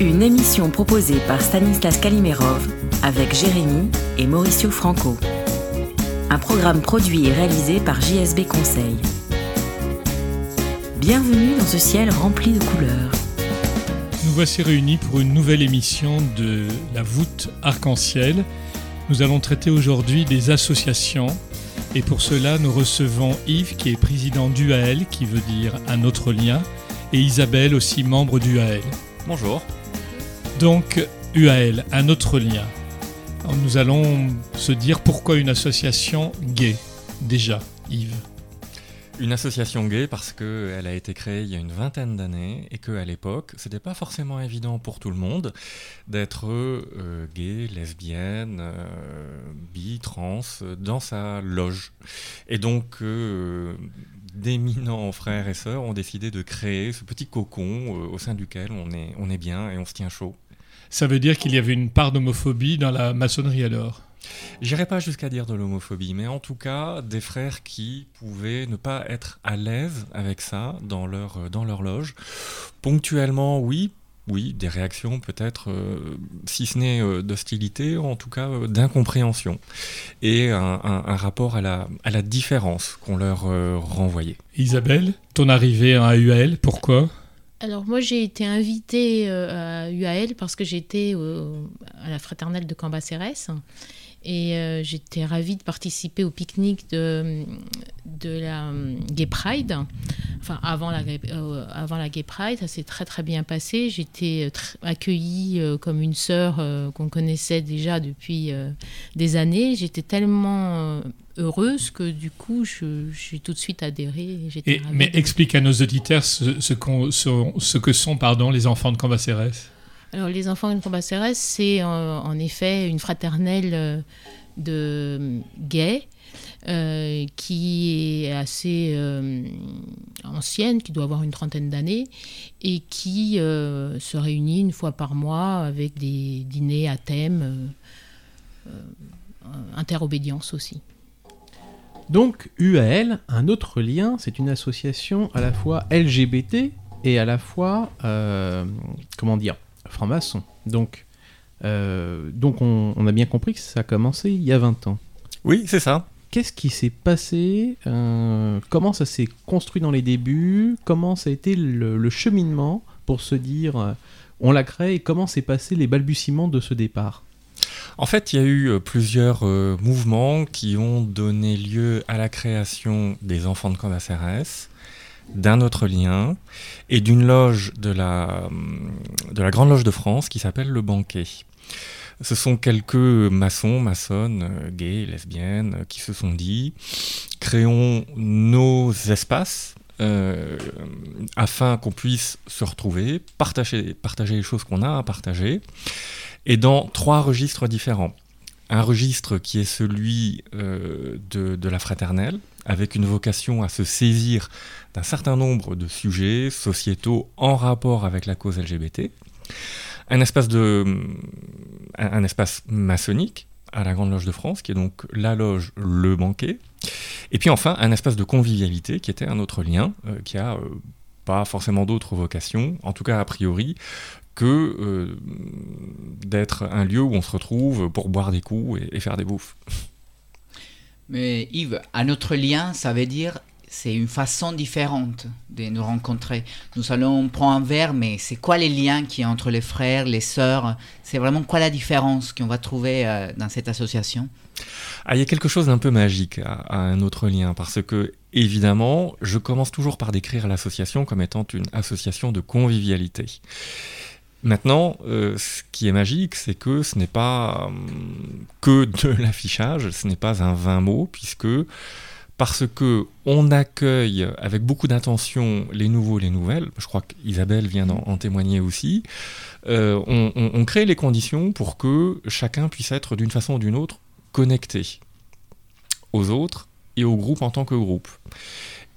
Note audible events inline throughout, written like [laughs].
Une émission proposée par Stanislas Kalimerov avec Jérémy et Mauricio Franco. Un programme produit et réalisé par JSB Conseil. Bienvenue dans ce ciel rempli de couleurs. Nous voici réunis pour une nouvelle émission de la voûte arc-en-ciel. Nous allons traiter aujourd'hui des associations et pour cela nous recevons Yves qui est président d'UAL qui veut dire un autre lien et Isabelle aussi membre d'UAL. Bonjour. Donc UAL, un autre lien. Nous allons se dire pourquoi une association gay déjà Yves. Une association gay parce qu'elle a été créée il y a une vingtaine d'années et qu'à l'époque, c'était pas forcément évident pour tout le monde d'être euh, gay, lesbienne, euh, bi, trans dans sa loge. Et donc, euh, d'éminents frères et sœurs ont décidé de créer ce petit cocon euh, au sein duquel on est, on est bien et on se tient chaud. Ça veut dire qu'il y avait une part d'homophobie dans la maçonnerie alors? J'irai pas jusqu'à dire de l'homophobie, mais en tout cas des frères qui pouvaient ne pas être à l'aise avec ça dans leur, euh, dans leur loge. Ponctuellement, oui, oui, des réactions peut-être, euh, si ce n'est euh, d'hostilité, en tout cas euh, d'incompréhension, et un, un- un rapport à la, à la différence qu'on leur renvoyait. Isabelle, ton arrivée à UAL, pourquoi? Alors moi j'ai été invitée euh, à UAL parce que j'étais à la fraternelle de Cambacérès et euh, j'étais ravie de participer au pique-nique de, de la euh, Gay Pride. Enfin avant la, Gay- euh, avant la Gay Pride, ça s'est très très bien passé. J'étais accueillie euh, comme une sœur qu'on connaissait déjà depuis des années. J'étais tellement heureuse que du coup je- j'ai tout de suite adhéré. et Mais explique à nos auditeurs ce, ce, qu'on- ce- ce que sont pardon, les enfants de Cambacérès. Les enfants de Cambacérès, c'est euh, en effet une fraternelle euh, de euh, gays qui est assez ancienne, qui doit avoir une trentaine d'années, et qui se réunit une fois par mois avec des dîners à thème, interobédience aussi. Donc UAL, un autre lien, c'est une association à la fois LGBT et à la fois, comment dire, franc-maçon. Donc, euh, donc on, on a bien compris que ça a commencé il y a 20 ans. Oui, c'est ça. Qu'est-ce qui s'est passé euh, Comment ça s'est construit dans les débuts Comment ça a été le, le cheminement pour se dire euh, on la crée et comment s'est passé les balbutiements de ce départ? En fait, il y a eu plusieurs mouvements qui ont donné lieu à la création des enfants de Cambacérès, d'un autre lien et d'une loge de la, de la Grande Loge de France qui s'appelle le Banquet. Ce sont quelques maçons, maçonnes, euh, gays, lesbiennes, euh, qui se sont dit créons nos espaces euh, afin qu'on puisse se retrouver, partager, partager les choses qu'on a à partager, et dans trois registres différents. Un registre qui est celui euh, de, la fraternelle, avec une vocation à se saisir d'un certain nombre de sujets sociétaux en rapport avec la cause LGBT. Un espace maçonnique à la Grande Loge de France, qui est donc la loge Le Banquet. Et puis enfin, un espace de convivialité qui était un autre lien, euh, qui a euh, pas forcément d'autres vocations, en tout cas a priori, que euh, d'être un lieu où on se retrouve pour boire des coups et, et faire des bouffes. Mais Yves, un autre lien, ça veut dire c'est une façon différente de nous rencontrer. Nous allons prendre un verre, mais c'est quoi les liens qui y a entre les frères, les sœurs? C'est vraiment quoi la différence qu'on va trouver euh, dans cette association? Ah, il y a quelque chose d'un peu magique à, à un autre lien, parce que, évidemment, je commence toujours par décrire l'association comme étant une association de convivialité. Maintenant, euh, ce qui est magique, c'est que ce n'est pas hum, que de [laughs] l'affichage, ce n'est pas un vain mot, puisque parce que on accueille avec beaucoup d'intention les nouveaux, les nouvelles. Je crois qu'Isabelle vient en, témoigner aussi. Euh, on, crée les conditions pour que chacun puisse être d'une façon ou d'une autre connecté aux autres et au groupe en tant que groupe.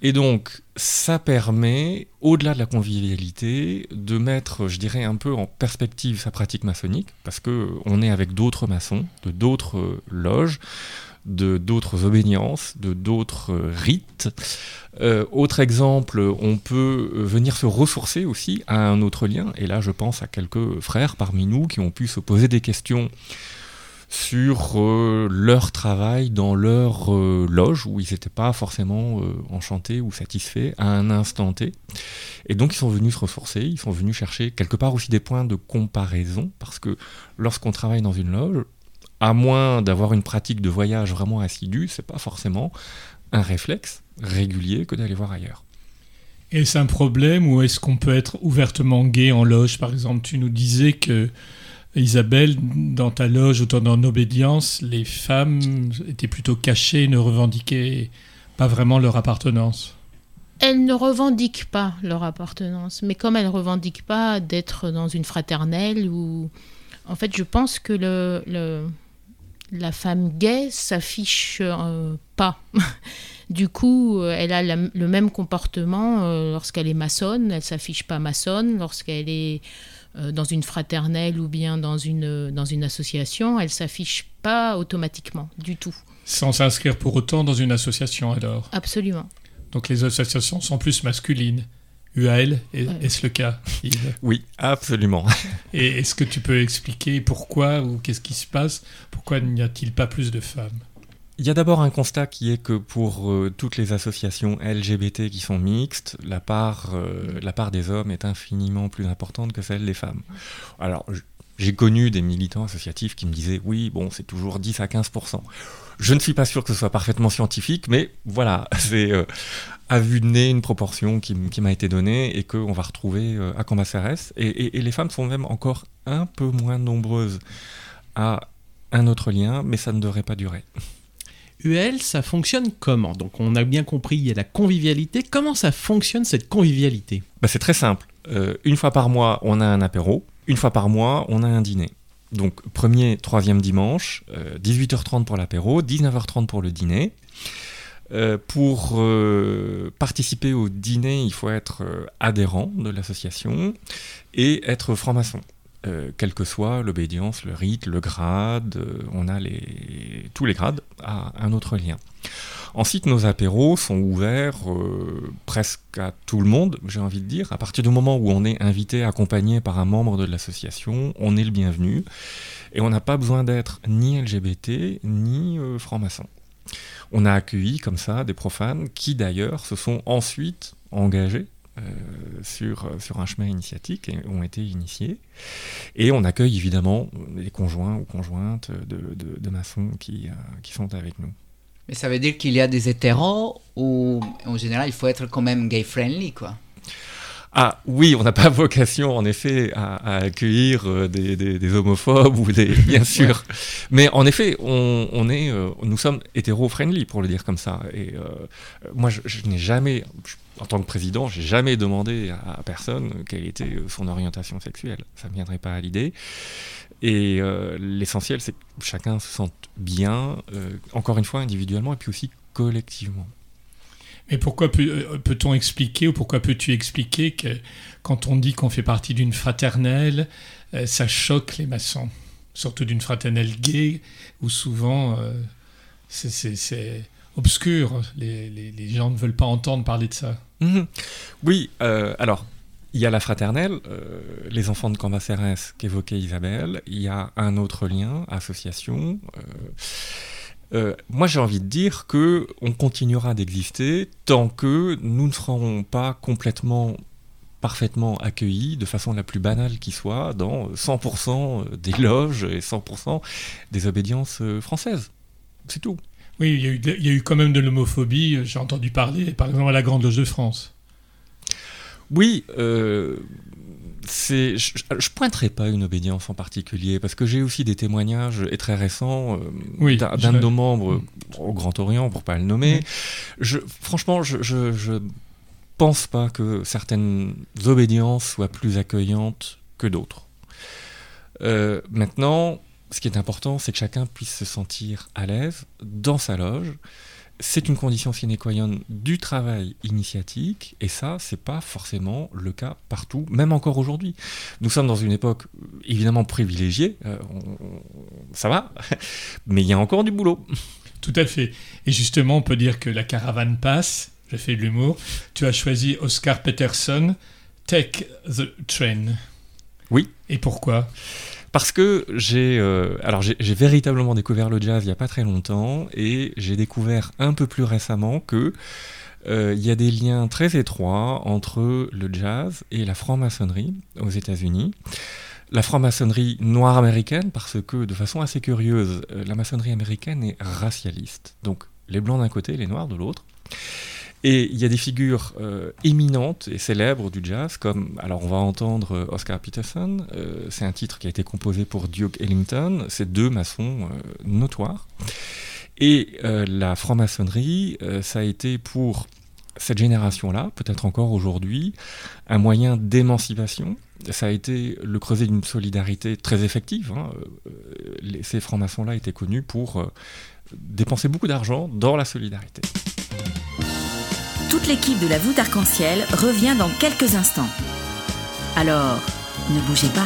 Et donc, ça permet, au-delà de la convivialité, de mettre, je dirais, un peu en perspective sa pratique maçonnique, parce qu'on est avec d'autres maçons, de d'autres loges, de d'autres obédiences, de d'autres rites. Euh, autre exemple, on peut venir se ressourcer aussi à un autre lien, et là je pense à quelques frères parmi nous qui ont pu se poser des questions sur euh, leur travail dans leur euh, loge où ils n'étaient pas forcément enchantés ou satisfaits à un instant T. Et donc ils sont venus se ressourcer, ils sont venus chercher quelque part aussi des points de comparaison, parce que lorsqu'on travaille dans une loge, à moins d'avoir une pratique de voyage vraiment assidue, c'est pas forcément un réflexe régulier que d'aller voir ailleurs. Est-ce un problème ou est-ce qu'on peut être ouvertement gay en loge? Par exemple, tu nous disais que Isabelle, dans ta loge ou dans obédience, les femmes étaient plutôt cachées, ne revendiquaient pas vraiment leur appartenance. Elles ne revendiquent pas leur appartenance, mais comme elles ne revendiquent pas d'être dans une fraternelle ou... En fait, je pense que le, la femme gay s'affiche euh, pas. [laughs] du coup, elle a le même comportement euh, lorsqu'elle est maçonne, elle s'affiche pas maçonne, lorsqu'elle est dans une fraternelle ou bien dans une, dans une association, elle s'affiche pas automatiquement du tout. Sans s'inscrire pour autant dans une association alors Absolument. Donc les associations sont plus masculines. UAL, est-ce le cas Oui, absolument. Et est-ce que tu peux expliquer pourquoi ou qu'est-ce qui se passe? Pourquoi n'y a-t-il pas plus de femmes? Il y a d'abord un constat qui est que pour euh, toutes les associations LGBT qui sont mixtes, la part, euh, la part des hommes est infiniment plus importante que celle des femmes. Alors, j'ai connu des militants associatifs qui me disaient oui, bon, c'est toujours 10 à 15%. Je ne suis pas sûr que ce soit parfaitement scientifique, mais voilà, [laughs] c'est euh, à vue de nez une proportion qui, m'a été donnée et qu'on va retrouver à Cambacérès. Et, les femmes sont même encore un peu moins nombreuses à un autre lien, mais ça ne devrait pas durer. Ça fonctionne comment? Donc on a bien compris, il y a la convivialité. Comment ça fonctionne cette convivialité? Bah, C'est très simple. Euh, une fois par mois, on a un apéro. Une fois par mois, on a un dîner. Donc premier, troisième dimanche, 18h30 euh, pour l'apéro, 19h30 pour le dîner. Euh, pour participer au dîner, il faut être adhérent de l'association et être franc-maçon. Quelle que soit l'obédience, le rite, le grade, on a tous les grades à un autre lien. Ensuite, nos apéros sont ouverts euh, presque à tout le monde, j'ai envie de dire. À partir du moment où on est invité, accompagné par un membre de l'association, on est le bienvenu. Et on n'a pas besoin d'être ni LGBT, ni euh, franc-maçon. On a accueilli comme ça des profanes qui d'ailleurs se sont ensuite engagés euh, sur, sur un chemin initiatique et ont été initiés. Et on accueille évidemment les conjoints ou conjointes de, maçons qui, qui sont avec nous. Mais ça veut dire qu'il y a des hétéros ou en général il faut être quand même gay friendly quoi. Ah oui, on n'a pas [laughs] vocation en effet à, accueillir euh, des, homophobes ou des bien [laughs] sûr, mais en effet on, est, euh, nous sommes hétéro-friendly pour le dire comme ça. Et euh, moi je, n'ai jamais, en tant que président, j'ai jamais demandé à, personne quelle était son orientation sexuelle. Ça ne viendrait pas à l'idée. Et euh, l'essentiel, c'est que chacun se sente bien, encore une fois individuellement, et puis aussi collectivement. Mais pourquoi euh, peut-on expliquer, ou pourquoi peux-tu expliquer que quand on dit qu'on fait partie d'une fraternelle, ça choque les maçons Surtout d'une fraternelle gay, où souvent c'est obscur, les, gens ne veulent pas entendre parler de ça. Mhm. Oui, alors il y a la fraternelle, euh, les enfants de Cambacérès qu'évoquait Isabelle, il y a un autre lien, association. Euh, euh, moi j'ai envie de dire que on continuera d'exister tant que nous ne serons pas complètement parfaitement accueillis de façon la plus banale qui soit dans 100% des loges et 100% des obédiences françaises. C'est tout. Oui, il y, a eu, il y, a eu, quand même de l'homophobie, j'ai entendu parler, par exemple à la Grande Loge de France. Oui, euh, c'est, je, je pointerai pas une obédience en particulier parce que j'ai aussi des témoignages et très récents Oui, d'un, de nos membres au Grand Orient, pour pas le nommer. Je, franchement, je, je, je pense pas que certaines obédiences soient plus accueillantes que d'autres. Euh, maintenant, ce qui est important, c'est que chacun puisse se sentir à l'aise dans sa loge. C'est une condition sine qua non du travail initiatique, et ça, c'est pas forcément le cas partout, même encore aujourd'hui. Nous sommes dans une époque évidemment privilégiée, euh, on- ça va, [laughs] mais il y a encore du boulot. Tout à fait. Et justement, on peut dire que la caravane passe. Je fais de l'humour. Tu as choisi Oscar Peterson, Take the Train. Oui. Et pourquoi? Parce que j'ai euh, alors j'ai véritablement découvert le jazz il n'y a pas très longtemps et j'ai découvert un peu plus récemment que euh, il y a des liens très étroits entre le jazz et la franc-maçonnerie aux États-Unis. La franc-maçonnerie noire américaine, parce que de façon assez curieuse, euh, la maçonnerie américaine est racialiste. Donc les blancs d'un côté, les noirs de l'autre. Et il y a des figures euh, éminentes et célèbres du jazz, comme, alors on va entendre euh, Oscar Peterson, euh, c'est un titre qui a été composé pour Duke Ellington, c'est deux maçons notoires. Et la franc-maçonnerie, ça a été pour cette génération-là, peut-être encore aujourd'hui, un moyen d'émancipation. Ça a été le creuset d'une solidarité très effective. hein. Ces francs-maçons-là étaient connus pour dépenser beaucoup d'argent dans la solidarité. L'équipe de la voûte arc-en-ciel revient dans quelques instants. Alors, ne bougez pas.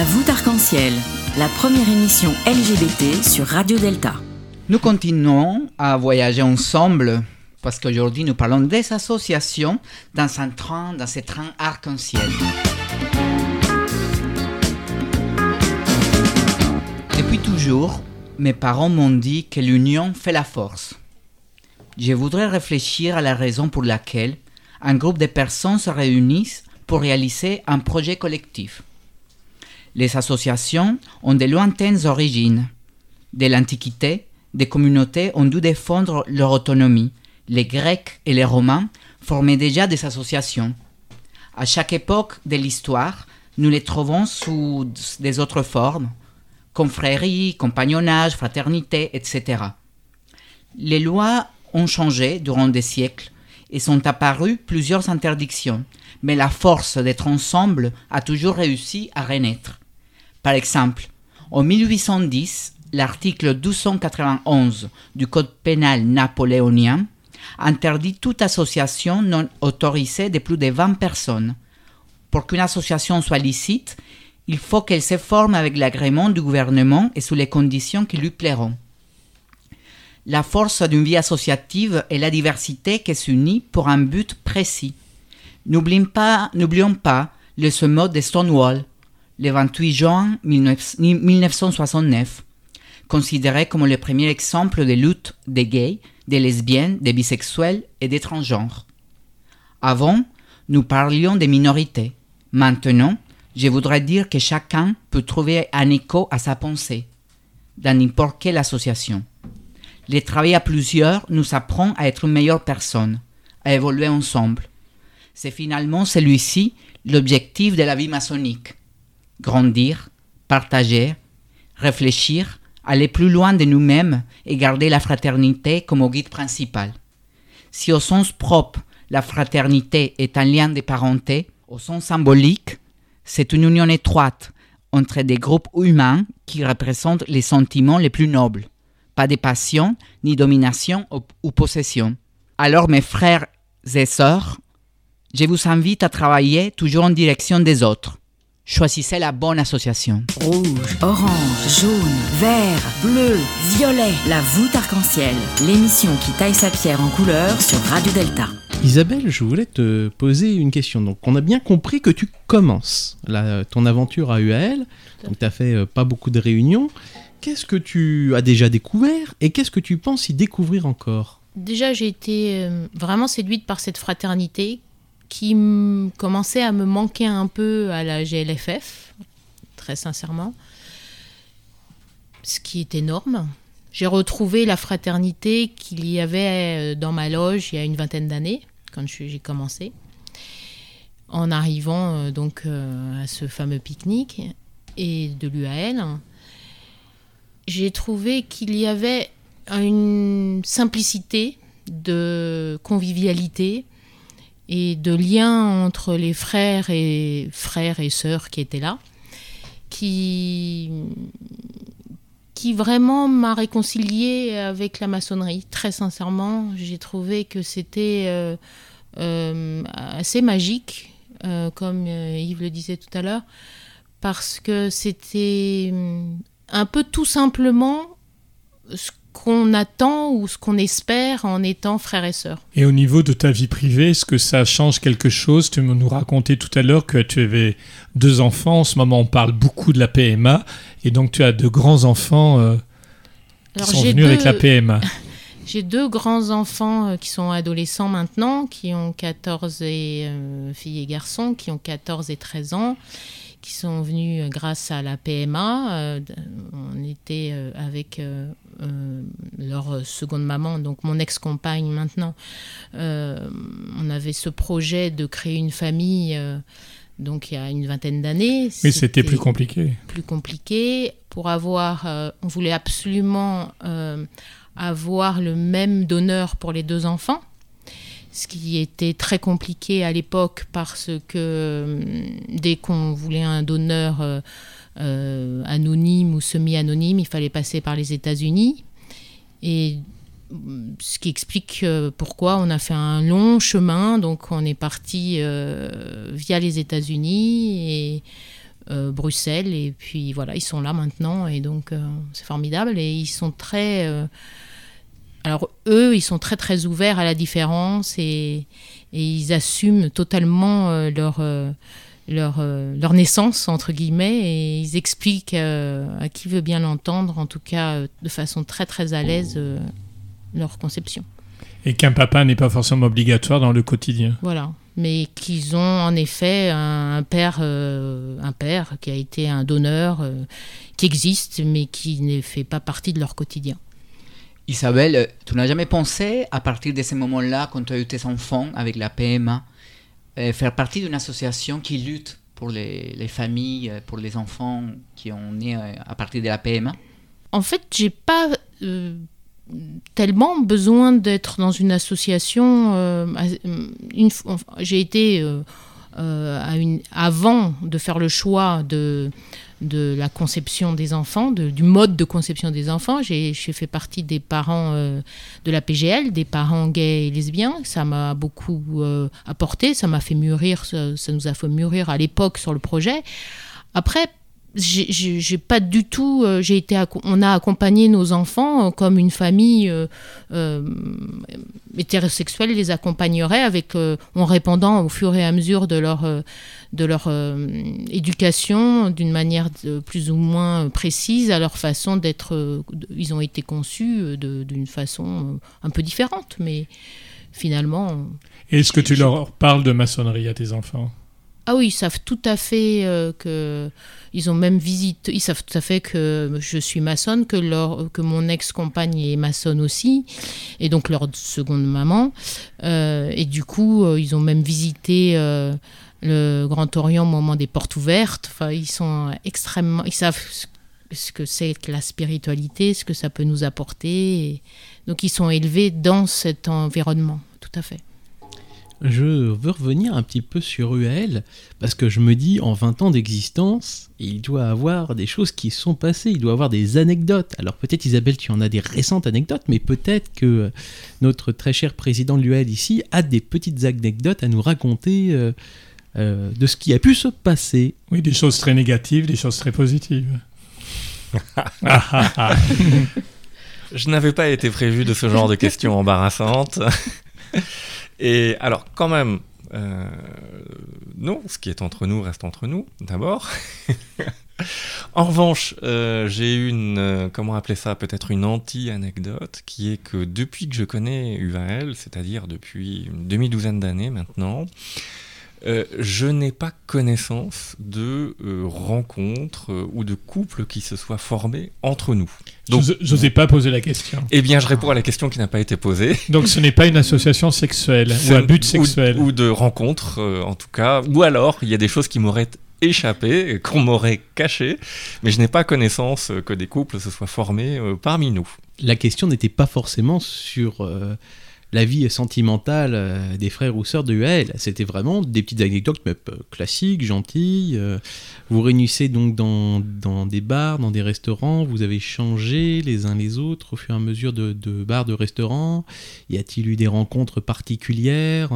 La voûte arc-en-ciel, la première émission LGBT sur Radio Delta. Nous continuons à voyager ensemble parce qu'aujourd'hui nous parlons des associations dans un train, dans ces trains arc-en-ciel. Depuis toujours, mes parents m'ont dit que l'union fait la force. Je voudrais réfléchir à la raison pour laquelle un groupe de personnes se réunissent pour réaliser un projet collectif. Les associations ont de lointaines origines. De l'Antiquité, des communautés ont dû défendre leur autonomie. Les Grecs et les Romains formaient déjà des associations. À chaque époque de l'histoire, nous les trouvons sous des autres formes, confrérie, compagnonnage, fraternité, etc. Les lois ont changé durant des siècles et sont apparues plusieurs interdictions, mais la force d'être ensemble a toujours réussi à renaître. Par exemple, en 1810, l'article 1291 du Code pénal napoléonien interdit toute association non autorisée de plus de 20 personnes. Pour qu'une association soit licite, il faut qu'elle se forme avec l'agrément du gouvernement et sous les conditions qui lui plairont. La force d'une vie associative est la diversité qui s'unit pour un but précis. N'oublions pas, pas le sommet de Stonewall, le 28 juin 1969, considéré comme le premier exemple de lutte des gays, des lesbiennes, des bisexuels et des transgenres. Avant, nous parlions des minorités. Maintenant, je voudrais dire que chacun peut trouver un écho à sa pensée, dans n'importe quelle association. Le travail à plusieurs nous apprend à être une meilleure personne, à évoluer ensemble. C'est finalement celui-ci l'objectif de la vie maçonnique. Grandir, partager, réfléchir, aller plus loin de nous-mêmes et garder la fraternité comme guide principal. Si au sens propre, la fraternité est un lien de parenté, au sens symbolique, c'est une union étroite entre des groupes humains qui représentent les sentiments les plus nobles, pas de passion, ni domination ou possession. Alors mes frères et sœurs, je vous invite à travailler toujours en direction des autres. Choisissez la bonne association. Rouge, orange, jaune, vert, bleu, violet, la voûte arc-en-ciel, l'émission qui taille sa pierre en couleur sur Radio Delta. Isabelle, je voulais te poser une question. Donc, on a bien compris que tu commences ton aventure à UAL. Donc, tu as fait euh, pas beaucoup de réunions. Qu'est-ce que tu as déjà découvert et qu'est-ce que tu penses y découvrir encore? Déjà, j'ai été euh, vraiment séduite par cette fraternité qui commençait à me manquer un peu à la GLFF, très sincèrement, ce qui est énorme. J'ai retrouvé la fraternité qu'il y avait euh, dans ma loge il y a une vingtaine d'années, quand j'ai commencé, en arrivant euh, donc euh, à ce fameux pique-nique et de l'UAL. J'ai trouvé qu'il y avait une simplicité de convivialité et de lien entre les frères et frères et sœurs qui étaient là, qui vraiment m'a réconcilié avec la maçonnerie. Très sincèrement, j'ai trouvé que c'était euh, euh, assez magique, euh, comme Yves le disait tout à l'heure, parce que c'était un peu tout simplement qu'on attend ou ce qu'on espère en étant frère et sœur. Et au niveau de ta vie privée, est-ce que ça change quelque chose? Tu nous racontais tout à l'heure que tu avais deux enfants. En ce moment, on parle beaucoup de la PMA. Et donc, tu as de grands-enfants euh, qui sont venus avec la PMA. [laughs] J'ai deux grands-enfants euh, qui sont adolescents maintenant, qui ont 14 et euh, filles et garçons, qui ont 14 et 13 ans qui sont venus grâce à la PMA. on était avec euh, leur seconde maman, donc mon ex-compagne maintenant, euh, on avait ce projet de créer une famille. Euh, donc il y a une vingtaine d'années. Mais c'était plus compliqué. Plus compliqué. Pour avoir, on voulait absolument avoir le même donneur pour les deux enfants ce qui était très compliqué à l'époque parce que dès qu'on voulait un donneur euh, anonyme ou semi-anonyme, il fallait passer par les États-Unis. Et ce qui explique euh, pourquoi on a fait un long chemin. Donc on est parti euh, via les États-Unis et Bruxelles. Et puis voilà, ils sont là maintenant. Et donc c'est formidable. Et ils sont très alors eux, ils sont très très ouverts à la différence et, et ils assument totalement euh, leur, euh, leur, euh, leur naissance, entre guillemets, et ils expliquent à qui veut bien l'entendre, en tout cas de façon très très à l'aise, leur conception. Et qu'un papa n'est pas forcément obligatoire dans le quotidien. Voilà, mais qu'ils ont en effet un, père, un père qui a été un donneur, qui existe, mais qui ne fait pas partie de leur quotidien. Isabelle, euh, tu n'as jamais pensé, à partir de ces moments-là, quand tu as eu tes enfants avec la PMA, euh, faire partie d'une association qui lutte pour les, familles, euh, pour les enfants qui ont né à partir de la PMA En fait, j'ai pas tellement besoin d'être dans une association. j'ai été avant de faire le choix de de la conception des enfants, du mode de conception des enfants. J'ai fait partie des parents euh, de la PGL, des parents gays et lesbiens. Ça m'a beaucoup euh, apporté, ça m'a fait mûrir, ça, ça, nous a fait mûrir à l'époque sur le projet. Après, j'ai pas du tout euh, j'ai été on a accompagné nos enfants euh, comme une famille euh, hétérosexuelle les accompagnerait avec en répondant au fur et à mesure de leur de leur éducation d'une manière plus ou moins précise à leur façon d'être ils ont été conçus d'une façon un peu différente mais finalement est-ce que tu leur parles de maçonnerie à tes enfants? Ah oui, ils savent tout à fait que ils ont même visité, ils savent tout à fait que je suis maçonne, que, leur, que mon ex-compagne est maçonne aussi, et donc leur seconde maman. Euh, et du coup, euh, ils ont même visité euh, le Grand Orient au moment des portes ouvertes. Ils sont extrêmement, ils savent ce que c'est que la spiritualité, ce que ça peut nous apporter. donc, ils sont élevés dans cet environnement, tout à fait je veux revenir un petit peu sur UAL, parce que je me dis, en 20 ans d'existence, il doit avoir des choses qui sont passées, il doit avoir des anecdotes. Alors peut-être Isabelle, tu en as des récentes anecdotes, mais peut-être que notre très cher président de l'UAL ici a des petites anecdotes à nous raconter euh, euh, de ce qui a pu se passer. Oui, des choses très négatives, des choses très positives. [laughs] [laughs] je n'avais pas été prévu de ce genre de questions embarrassantes. Et alors, quand même, euh, non, ce qui est entre nous reste entre nous, d'abord. [laughs] en revanche, euh, j'ai une, euh, comment appeler ça, peut-être une anti-anecdote, qui est que depuis que je connais UAL, c'est-à-dire depuis une demi-douzaine d'années maintenant, euh, je n'ai pas connaissance de euh, rencontres euh, ou de couples qui se soient formés entre nous. Je n'osais pas poser la question. Eh bien, je réponds à la question qui n'a pas été posée. Donc, ce n'est pas une association sexuelle ou un but sexuel. Ou, de rencontres, en tout cas. Ou alors, il y a des choses qui m'auraient échappé, qu'on m'aurait caché, mais je n'ai pas connaissance que des couples se soient formés parmi nous. La question n'était pas forcément sur la vie sentimentale euh, des frères ou sœurs de UAL. C'était vraiment des petites anecdotes mais, euh, classiques, gentilles. Euh. Vous réunissez donc dans, des bars, dans des restaurants, vous avez changé les uns les autres au fur et à mesure de, bars, de restaurants. Y a-t-il eu des rencontres particulières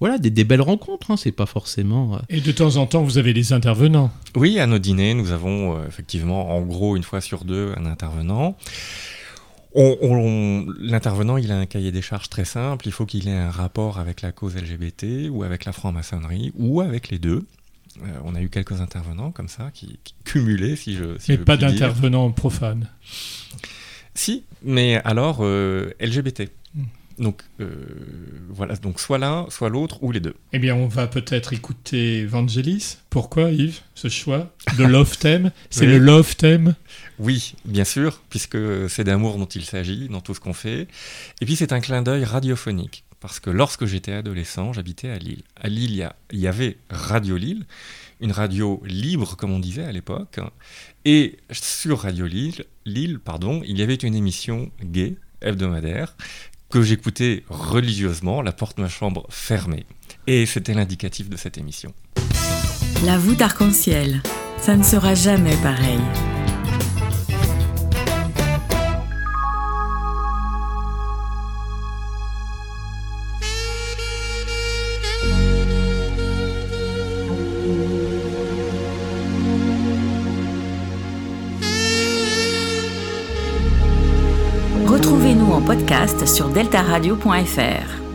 Voilà, des, belles rencontres, hein, c'est pas forcément... Et de temps en temps, vous avez des intervenants Oui, à nos dîners, nous avons effectivement, en gros, une fois sur deux, un intervenant. L'intervenant, il a un cahier des charges très simple. Il faut qu'il ait un rapport avec la cause LGBT ou avec la franc-maçonnerie ou avec les deux. Euh, on a eu quelques intervenants comme ça qui, cumulaient, si je. mais pas d'intervenants profanes. Si, mais alors euh, LGBT. Donc euh, voilà, donc soit l'un, soit l'autre, ou les deux. Eh bien, on va peut-être écouter Vangelis. Pourquoi, Yves, ce choix de [laughs] Love Theme? C'est le Love Theme? Oui, bien sûr, puisque c'est d'amour dont il s'agit dans tout ce qu'on fait. Et puis c'est un clin d'œil radiophonique, parce que lorsque j'étais adolescent, j'habitais à Lille. À Lille, il y, il y avait Radio Lille, une radio libre, comme on disait à l'époque. Et sur Radio Lille, Lille pardon, il y avait une émission gay hebdomadaire que j'écoutais religieusement, la porte de ma chambre fermée. Et c'était l'indicatif de cette émission. La voûte arc-en-ciel, ça ne sera jamais pareil. Sur deltaradio.fr.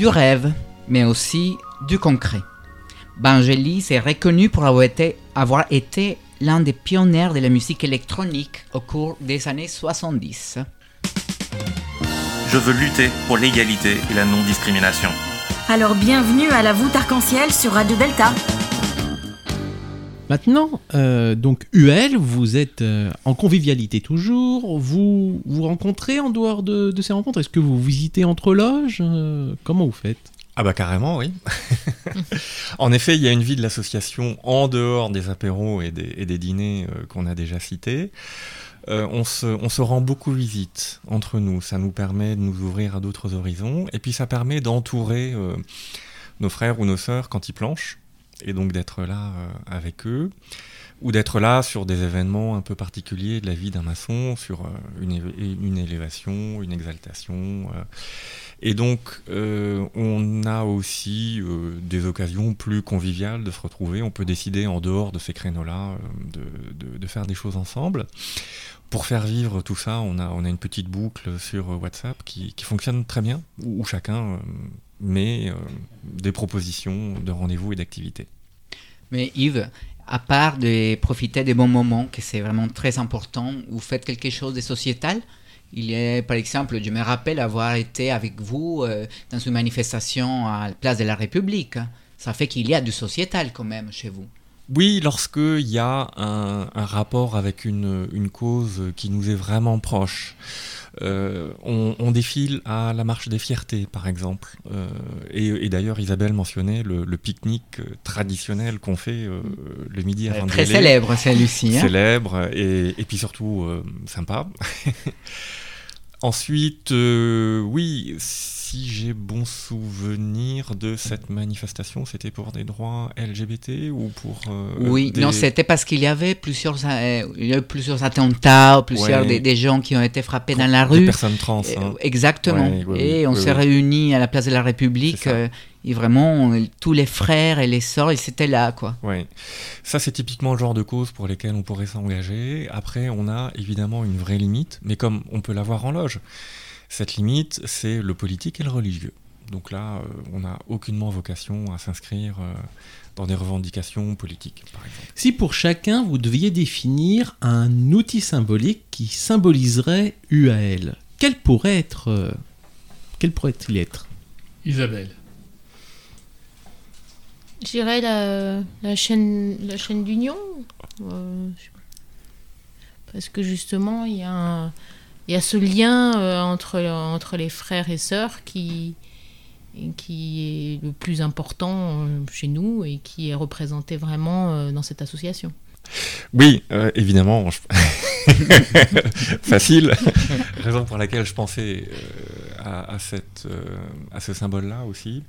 du rêve, mais aussi du concret. Vangelis est reconnu pour avoir été, avoir été l'un des pionniers de la musique électronique au cours des années 70. Je veux lutter pour l'égalité et la non-discrimination. Alors bienvenue à la voûte arc-en-ciel sur Radio Delta. Maintenant, euh, donc UL, vous êtes euh, en convivialité toujours. Vous vous rencontrez en dehors de, ces rencontres? Est-ce que vous visitez entre loges? Euh, Comment vous faites? Ah bah carrément, oui. [laughs] en effet, il y a une vie de l'association en dehors des apéros et des, dîners qu'on a déjà cités. On, se, rend beaucoup visite entre nous. Ça nous permet de nous ouvrir à d'autres horizons. Et puis ça permet d'entourer nos frères ou nos sœurs quand ils planchent. Et donc d'être là euh, avec eux. Ou d'être là sur des événements un peu particuliers de la vie d'un maçon, sur euh, une, élévation, une exaltation. euh. Et donc, on a aussi des occasions plus conviviales de se retrouver. On peut décider en dehors de ces créneaux-là de faire des choses ensemble. Pour faire vivre tout ça, on a, on a une petite boucle sur euh, WhatsApp qui, qui fonctionne très bien, où, chacun euh, met euh, des propositions de rendez-vous et d'activités. Mais Yves, à part de profiter des bons moments, que c'est vraiment très important, vous faites quelque chose de sociétal? Il a, par exemple, je me rappelle avoir été avec vous dans une manifestation à la place de la République. Ça fait qu'il y a du sociétal quand même chez vous. Oui, lorsqu'il y a un, un rapport avec une, une cause qui nous est vraiment proche. Euh, on, on défile à la marche des fiertés, par exemple. Euh, et et d'ailleurs, Isabelle mentionnait le, le pique-nique euh, traditionnel qu'on fait euh, le midi avant très célèbre, celui-ci. hein. Célèbre et, et puis surtout sympa. [laughs] Ensuite, oui, si j'ai bon souvenir de cette manifestation, c'était pour des droits LGBT ou pour... euh, Oui, des- non, c'était parce qu'il y avait plusieurs, euh, il y a eu plusieurs attentats, plusieurs Ouais. des, des gens qui ont été frappés dans la des rue. personnes trans. Euh, hein. Exactement. Ouais, oui, et oui, on oui, s'est oui. réunis à la place de la République. Euh, et vraiment, euh, tous les frères et les sœurs, ils étaient là, quoi. Ouais. Ça, c'est typiquement le genre de cause pour lesquelles on pourrait s'engager. Après, on a évidemment une vraie limite, mais comme on peut l'avoir en loge. Cette limite, c'est le politique et le religieux. Donc là, euh, on n'a aucunement vocation à s'inscrire euh, dans des revendications politiques, par exemple. Si pour chacun vous deviez définir un outil symbolique qui symboliserait UAL, quel pourrait être euh, quel pourrait-il être? Isabelle. Je dirais la, la chaîne, la chaîne d'union. euh, parce que justement, il y, a un- et à ce lien entre, entre les frères et sœurs qui, qui est le plus important chez nous et qui est représenté vraiment dans cette association. Oui, évidemment. [laughs] Facile. Raison pour laquelle je pensais à, cette, à ce symbole-là aussi.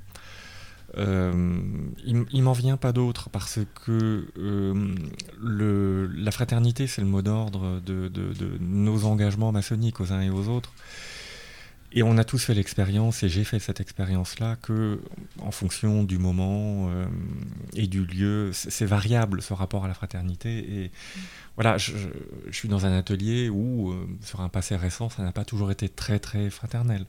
Euh, il, m'en vient pas d'autre parce que euh, la fraternité, c'est le mot d'ordre de, nos engagements maçonniques aux uns et aux autres. Et on a tous fait l'expérience, et j'ai fait cette expérience-là, que en fonction du moment euh, et du lieu, c'est variable ce rapport à la fraternité. Et voilà, je, je suis dans un atelier où, sur un passé récent, ça n'a pas toujours été très très fraternel.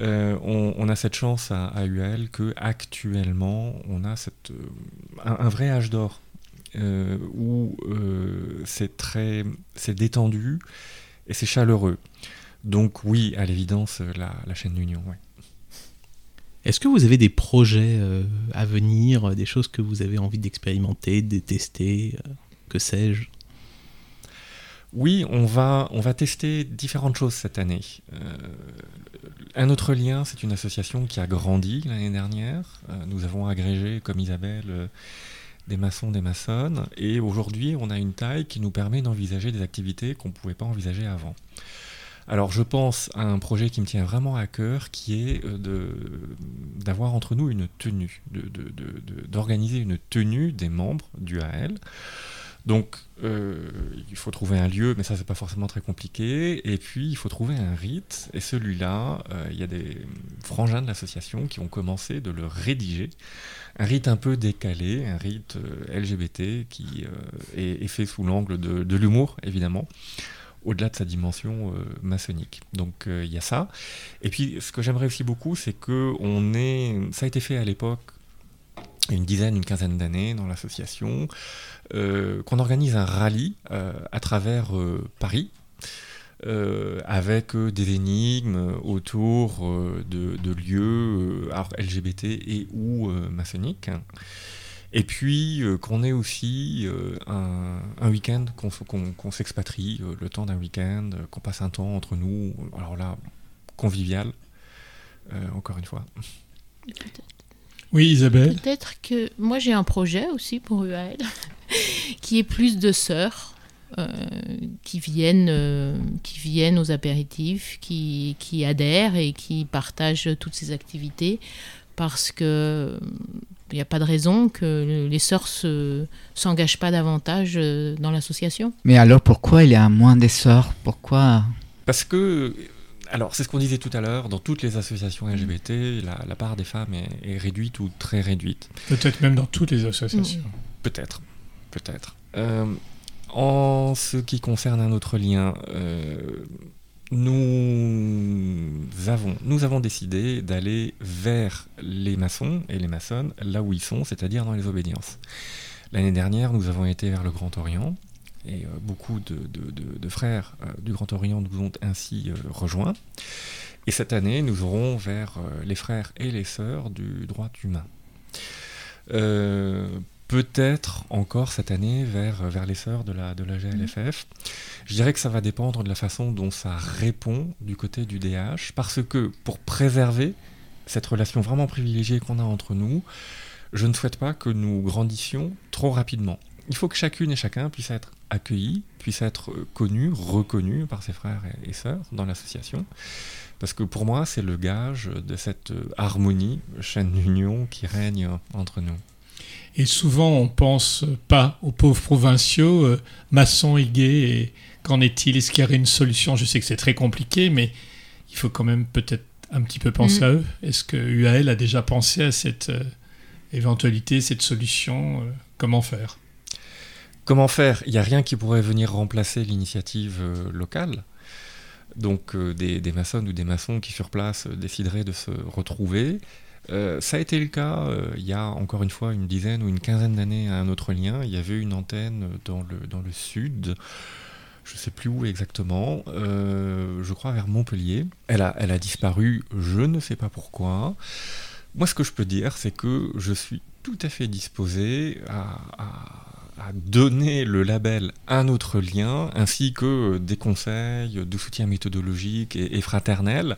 Euh, on, a cette chance à, à UAL que actuellement on a cette, euh, un, vrai âge d'or euh, où c'est très c'est détendu et c'est chaleureux. Donc oui, à l'évidence, la, chaîne d'union. Est-ce que vous avez des projets à venir, des choses que vous avez envie d'expérimenter, de tester, que sais-je? Oui, on va, tester différentes choses cette année. Un autre lien, c'est une association qui a grandi l'année dernière. Euh, nous avons agrégé, comme Isabelle, euh, des maçons, des maçonnes. Et aujourd'hui, on a une taille qui nous permet d'envisager des activités qu'on ne pouvait pas envisager avant. Alors je pense à un projet qui me tient vraiment à cœur, qui est euh, d'avoir entre nous une tenue, d'organiser une tenue des membres du AL. Donc, euh, il faut trouver un lieu, mais ça, c'est pas forcément très compliqué. Et puis, il faut trouver un rite. Et celui-là, euh, il y a des frangins de l'association qui ont commencé de le rédiger. Un rite un peu décalé, un rite euh, LGBT qui est, fait sous l'angle de, l'humour, évidemment au-delà de sa dimension maçonnique. Donc il y a ça. Et puis ce que j'aimerais aussi beaucoup, c'est que on est, ça a été fait à l'époque, une dizaine, une quinzaine d'années dans l'association. Euh, qu'on organise un rallye euh, à travers euh, Paris. avec des énigmes autour de, lieux LGBT et ou maçonniques. Et puis qu'on ait aussi un, week-end, qu'on s'expatrie le temps d'un week-end, qu'on passe un temps entre nous, alors là, convivial, encore une fois. Oui, Isabelle. Peut-être que moi j'ai un projet aussi pour UAL [laughs] qui est plus de sœurs euh, qui, viennent, euh, qui viennent aux apéritifs, qui, qui, adhèrent et qui partagent toutes ces activités parce que il n'y a pas de raison que les sœurs ne s'engagent pas davantage euh, dans l'association. Mais alors pourquoi il y a moins de sœurs? Pourquoi? Parce que alors, c'est ce qu'on disait tout à l'heure, dans toutes les associations LGBT, la, part des femmes est, réduite ou très réduite. Peut-être même dans toutes les associations. Peut-être, peut-être. Euh, en ce qui concerne un autre lien, euh, nous, avons, nous avons décidé d'aller vers les maçons et les maçonnes là où ils sont, c'est-à-dire dans les obédiences. L'année dernière, nous avons été vers le Grand Orient, et euh, beaucoup de, frères euh, du Grand Orient nous ont ainsi euh, rejoints. Et cette année, nous aurons vers les frères et les sœurs du droit humain. Peut-être encore cette année vers, vers les sœurs de la, de la GLFF. Je dirais que ça va dépendre de la façon dont ça répond du côté du DH, parce que pour préserver cette relation vraiment privilégiée qu'on a entre nous, je ne souhaite pas que nous grandissions trop rapidement. Il faut que chacune et chacun puisse être accueilli, puisse être connu, reconnu par ses frères et, sœurs dans l'association. Parce que pour moi, c'est le gage de cette harmonie, chaîne d'union qui règne entre nous. Et souvent, on pense pas aux pauvres provinciaux, euh, maçons et gays. Et qu'en est-il? Est-ce qu'il y aurait une solution? Je sais que c'est très compliqué, mais il faut quand même peut-être un petit peu penser mm. à eux. Est-ce que UAL a déjà pensé à cette euh, éventualité, cette solution euh, Comment faire? Comment faire? Il n'y a rien qui pourrait venir remplacer l'initiative euh, locale. Donc euh, des, maçons ou des maçons qui sur place euh, décideraient de se retrouver. ça a été le cas il y a encore une fois une dizaine ou une quinzaine d'années à un autre lien. Il y avait une antenne dans le, sud, je ne sais plus où exactement, je crois vers Montpellier. Elle a, disparu, je ne sais pas pourquoi. Moi ce que je peux dire c'est que je suis tout à fait disposé à à donner le label Un autre lien, ainsi que des conseils de soutien méthodologique et, et fraternel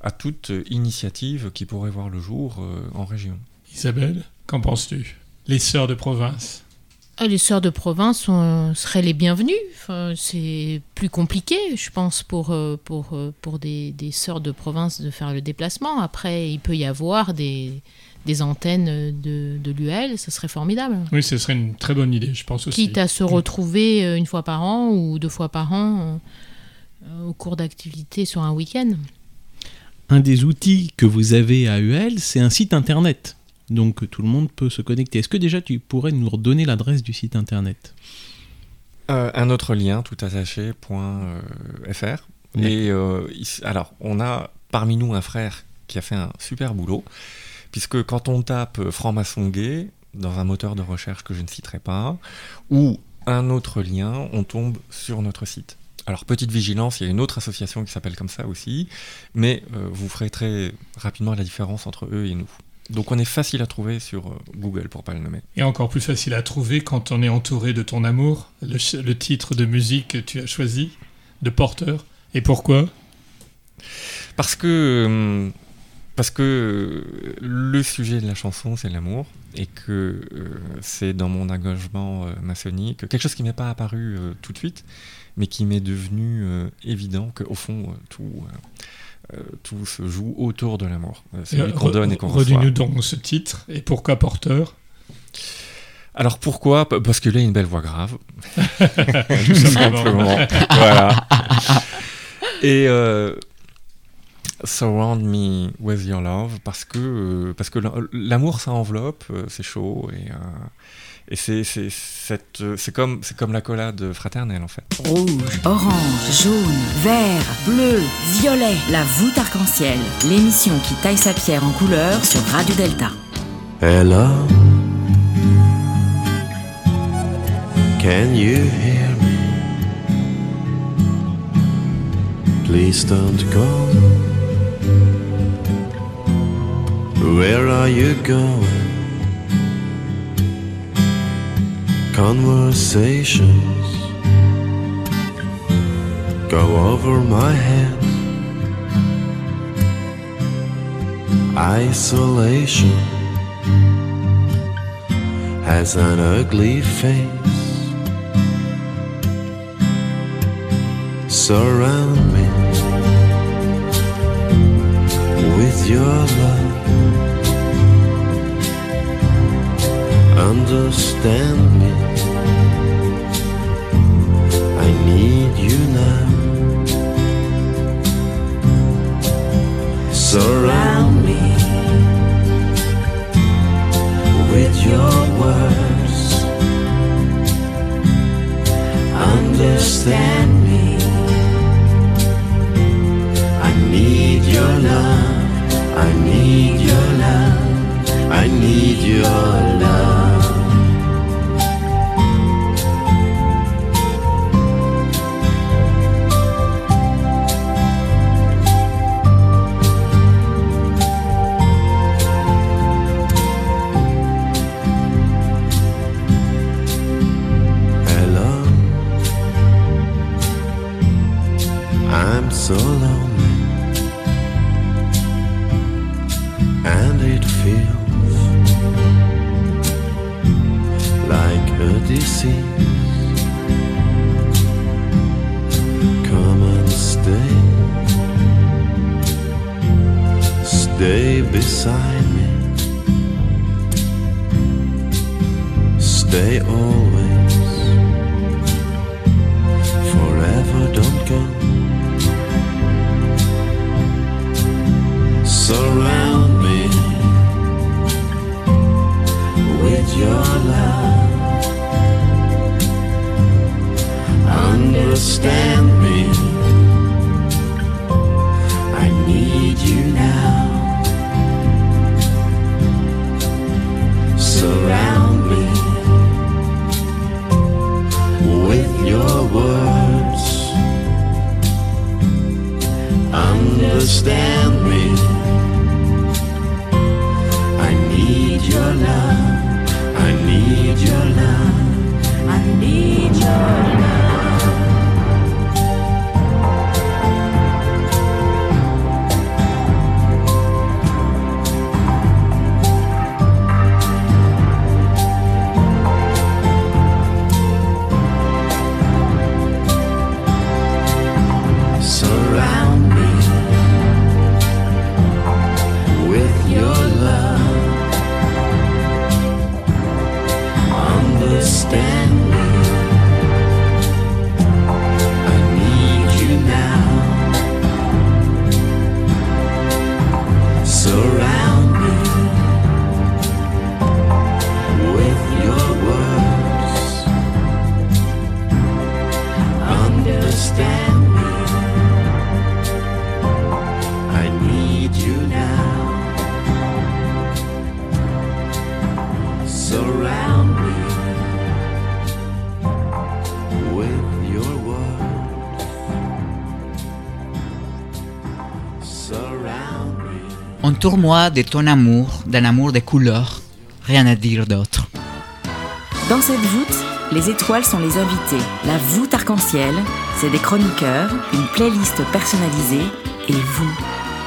à toute initiative qui pourrait voir le jour euh, en région. Isabelle, qu'en penses-tu? Les sœurs de province Ah, Les sœurs de province sont- seraient les bienvenues. Enfin, c'est plus compliqué, je pense, pour, euh, pour, euh, pour des, des sœurs de province de faire le déplacement. Après, il peut y avoir des, des antennes de, de l'UL, ça serait formidable. Oui, ce serait une très bonne idée, je pense aussi. Quitte à se retrouver euh, une fois par an ou deux fois par an euh, au cours d'activités sur un week-end. Un des outils que vous avez à UL, c'est un site internet. Donc tout le monde peut se connecter. Est-ce que déjà tu pourrais nous redonner l'adresse du site internet? Euh, un autre lien, tout attaché, point, euh, .fr. Et euh, alors, on a parmi nous un frère qui a fait un super boulot, puisque quand on tape euh, franc-maçon gay dans un moteur de recherche que je ne citerai pas, ou un autre lien, on tombe sur notre site. Alors, petite vigilance, il y a une autre association qui s'appelle comme ça aussi, mais euh, vous ferez très rapidement la différence entre eux et nous. Donc, on est facile à trouver sur euh, Google, pour pas le nommer. Et encore plus facile à trouver quand on est entouré de ton amour. Le, titre de musique que tu as choisi, de Porteur. Et pourquoi? Parce que, euh, parce que euh, le sujet de la chanson, c'est l'amour, et que euh, c'est dans mon engagement euh, maçonnique, quelque chose qui m'est pas apparu euh, tout de suite, mais qui m'est devenu évident qu'au fond, tout, tout se joue autour de l'amour. C'est lui qu'on donne et qu'on Redis-nous reçoit. donc ce titre. Et pourquoi Porteur? Alors pourquoi? Parce que là, il a une belle voix grave. [laughs] Tout simplement. Voilà. [laughs] Et Surround Me With Your Love, parce que, euh, parce que l'am- l'amour, ça enveloppe, euh, c'est chaud, et, euh, et c'est, c'est, cette, c'est, comme, c'est comme l'accolade fraternelle, en fait. Rouge, orange, jaune, vert, bleu, violet. La voûte arc-en-ciel. L'émission qui taille sa pierre en couleur sur Radio Delta. Hello? Can you hear me? Please don't go. Where are you going? Conversations go over my head. Isolation has an ugly face. Surround me with your love. Understand me. I need you now. Surround me with your words. Understand me. I need your love. I need your love. I need your love. understand me. I need your love. I need your love. I need your love. Entoure-moi de ton amour, d'un amour des couleurs. Rien à dire d'autre. Dans cette voûte, les étoiles sont les invités. La voûte arc-en-ciel, c'est des chroniqueurs, une playlist personnalisée et vous.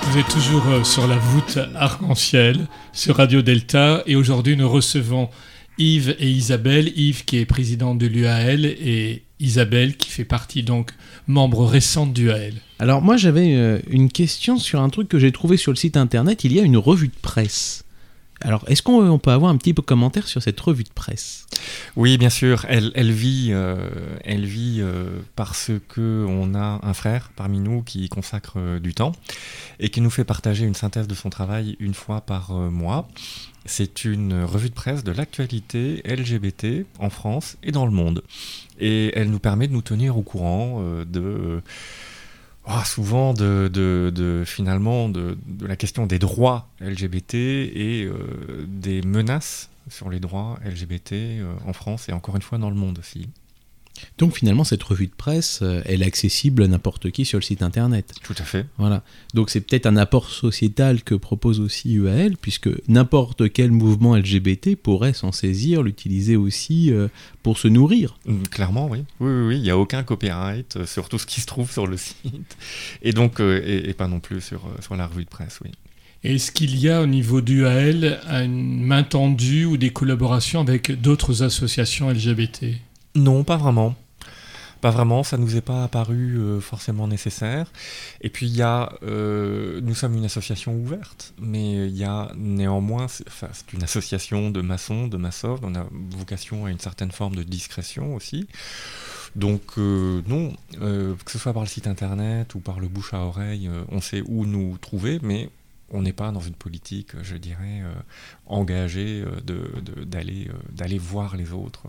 Vous êtes toujours euh, sur la voûte arc-en-ciel sur Radio Delta et aujourd'hui nous recevons Yves et Isabelle. Yves qui est président de l'UAL et Isabelle qui fait partie donc membre récente d'UAL. Alors moi j'avais euh, une question sur un truc que j'ai trouvé sur le site internet. Il y a une revue de presse. Alors est-ce qu'on on peut avoir un petit peu de commentaire sur cette revue de presse? Oui, bien sûr. Elle, elle vit, euh, elle vit euh, parce que on a un frère parmi nous qui y consacre euh, du temps et qui nous fait partager une synthèse de son travail une fois par euh, mois. C'est une revue de presse de l'actualité LGBT en France et dans le monde. Et elle nous permet de nous tenir au courant euh, de ah, souvent de, finalement de, la question des droits LGBT et euh, des menaces sur les droits LGBT euh, en France et encore une fois dans le monde aussi. Donc finalement cette revue de presse, euh, elle est accessible à n'importe qui sur le site internet. Tout à fait. Voilà. Donc c'est peut-être un apport sociétal que propose aussi UAL, puisque n'importe quel mouvement LGBT pourrait s'en saisir, l'utiliser aussi euh, pour se nourrir. Mm, Clairement, oui. Oui, oui, oui. Il n'y a aucun copyright euh, sur tout ce qui se trouve sur le [laughs] site. Et donc, euh, et, et pas non plus sur, sur la revue de presse, oui. Est-ce qu'il y a au niveau d'UAL une main tendue ou des collaborations avec d'autres associations LGBT Non, pas vraiment. Pas vraiment, ça nous est pas apparu euh, forcément nécessaire. Et puis il y a, euh, nous sommes une association ouverte, mais il y a néanmoins, c'est une association de maçons, de maçons, on a vocation à une certaine forme de discrétion aussi. Donc euh, non, que ce soit par le site internet ou par le bouche à oreille, on sait où nous trouver, mais on n'est pas dans une politique, je dirais, engagée d'aller voir les autres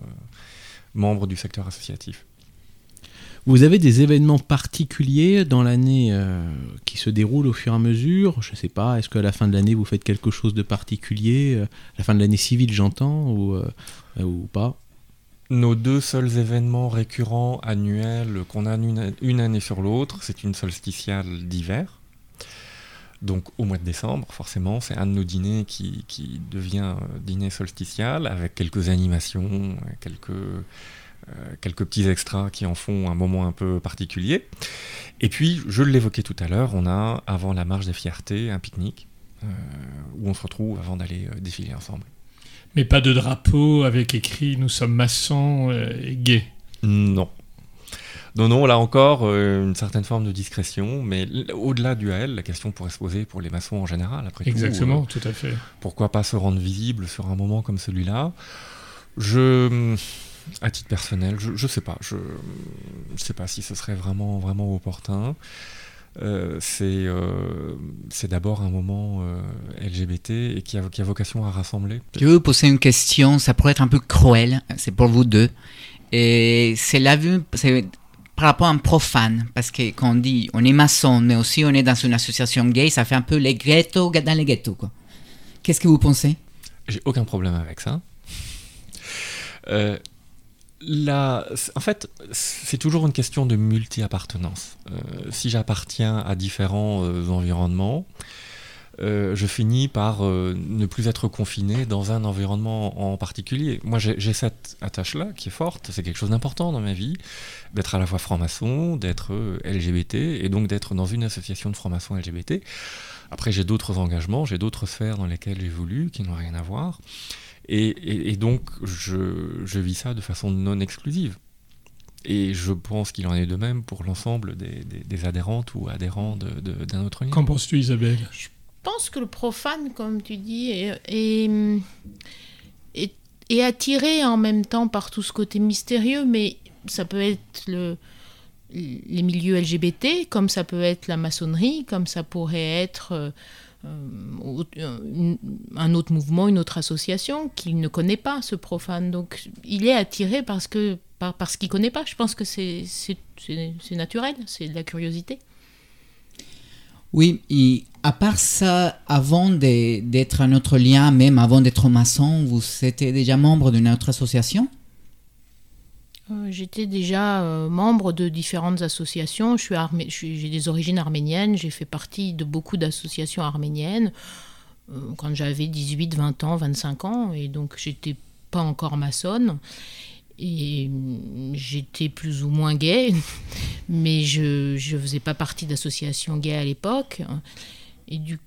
membres du secteur associatif. Vous avez des événements particuliers dans l'année euh, qui se déroulent au fur et à mesure? Je ne sais pas, est-ce qu'à la fin de l'année vous faites quelque chose de particulier? Euh, La fin de l'année civile j'entends, ou, euh, euh, ou pas? Nos deux seuls événements récurrents annuels qu'on a une, une année sur l'autre, c'est une solsticiale d'hiver. Donc au mois de décembre, forcément, c'est un de nos dîners qui, qui devient euh, dîner solsticial avec quelques animations, euh, quelques, euh, quelques petits extras qui en font un moment un peu particulier. Et puis, je l'évoquais tout à l'heure, on a, avant la marche des fiertés, un pique-nique euh, où on se retrouve avant d'aller défiler ensemble. Mais pas de drapeau avec écrit Nous sommes maçons euh, et gays. Non. Non, non, là encore, euh, une certaine forme de discrétion, mais au-delà du AL, la question pourrait se poser pour les maçons en général, après tout. Exactement, Euh, tout à fait. pourquoi pas se rendre visible sur un moment comme celui-là? Je, à titre personnel, je, je sais pas, je, je sais pas si ce serait vraiment, vraiment opportun. Euh, c'est euh, c'est d'abord un moment euh, LGBT et qui a, qui a vocation à rassembler. Je veux vous poser une question, ça pourrait être un peu cruel, c'est pour vous deux. Et c'est la vue, par rapport à un profane, parce que quand on dit on est maçon, mais aussi on est dans une association gay, ça fait un peu les ghettos dans les ghettos. quoi. Qu'est-ce que vous pensez? J'ai aucun problème avec ça. Euh, en fait, c'est toujours une question de multi-appartenance. Euh, si j'appartiens à différents euh, environnements, euh, je finis par euh, ne plus être confiné dans un environnement en particulier. Moi, j'ai cette attache-là qui est forte, c'est quelque chose d'important dans ma vie, d'être à la fois franc-maçon, d'être euh, LGBT, et donc d'être dans une association de francs-maçons LGBT. Après, j'ai d'autres engagements, j'ai d'autres sphères dans lesquelles j'évolue qui n'ont rien à voir. Et, et- et donc, je, je vis ça de façon non exclusive. Et je pense qu'il en est de même pour l'ensemble des, des- des adhérentes ou adhérents de- de- d'un autre lien. Qu'en penses-tu, Isabelle? Je pense que le profane, comme tu dis, est, attiré en même temps par tout ce côté mystérieux, mais ça peut être le, les milieux LGBT, comme ça peut être la maçonnerie, comme ça pourrait être euh, euh, une- un autre mouvement, une autre association qu'il ne connaît pas, ce profane. Donc il est attiré parce que par, parce qu'il ne connaît pas. Je pense que c'est naturel, c'est de la curiosité. Oui, et à part ça, avant d'être à notre lien, même avant d'être maçon, vous étiez déjà membre d'une autre association? Euh, J'étais déjà euh, membre de différentes associations. J'ai des origines arméniennes. J'ai fait partie de beaucoup d'associations arméniennes euh, quand j'avais 18, 20 ans, 25 ans. Et donc, j'étais pas encore maçonne. Et j'étais plus ou moins gay. [laughs] Mais je ne faisais pas partie d'associations gays à l'époque. Et du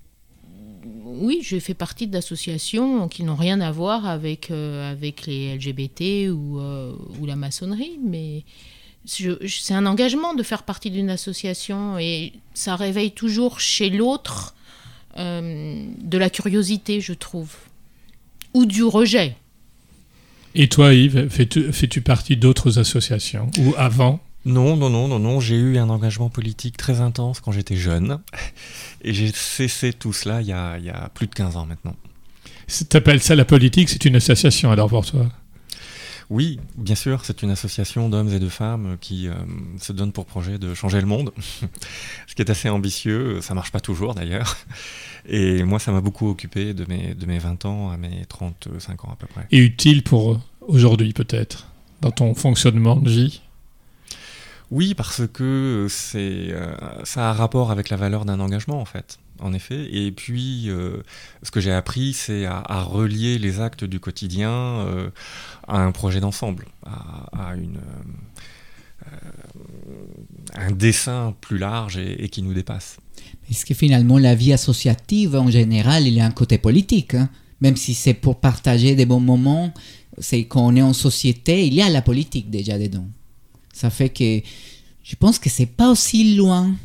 oui, j'ai fait partie d'associations qui n'ont rien à voir avec, euh, avec les LGBT ou, euh, ou la maçonnerie, mais c'est un engagement de faire partie d'une association et ça réveille toujours chez l'autre euh, de la curiosité, je trouve, ou du rejet. Et toi, Yves, fais-tu fais-tu partie d'autres associations Ou avant? Non, non, non, non, non. J'ai eu un engagement politique très intense quand j'étais jeune. Et j'ai cessé tout cela il y, a, il y a plus de 15 ans maintenant. T'appelles ça la politique? C'est une association alors pour toi? Oui, bien sûr, c'est une association d'hommes et de femmes qui euh, se donne pour projet de changer le monde. [laughs] Ce qui est assez ambitieux. Ça marche pas toujours d'ailleurs. Et moi, ça m'a beaucoup occupé de mes, de mes 20 ans à mes 35 ans à peu près. Et utile pour aujourd'hui peut-être Dans ton fonctionnement de vie? Oui, parce que c'est, euh, ça a rapport avec la valeur d'un engagement, en fait, en effet. Et puis, euh, ce que j'ai appris, c'est à, à relier les actes du quotidien euh, à un projet d'ensemble, à, à une, euh, un dessin plus large et, et qui nous dépasse. Est-ce que finalement la vie associative en général, il y a un côté politique hein Même si c'est pour partager des bons moments, c'est quand on est en société, il y a la politique déjà dedans. Ça fait que je pense que c'est pas aussi loin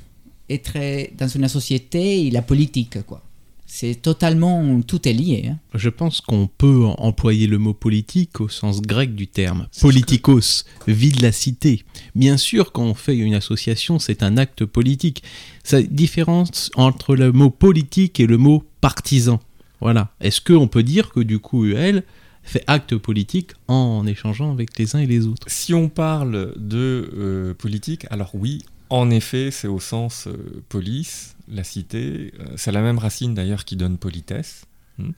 être dans une société et la politique quoi. C'est totalement tout est lié. hein. Je pense qu'on peut employer le mot politique au sens grec du terme. Politikos, vie de la cité. Bien sûr, quand on fait une association, c'est un acte politique. Ça différence entre le mot politique et le mot partisan. Voilà. Est-ce qu'on peut dire que du coup, UL fait acte politique en échangeant avec les uns et les autres? Si on parle de euh, politique, alors oui, en effet, c'est au sens euh, police, la cité. euh, c'est la même racine d'ailleurs qui donne politesse. Hmm.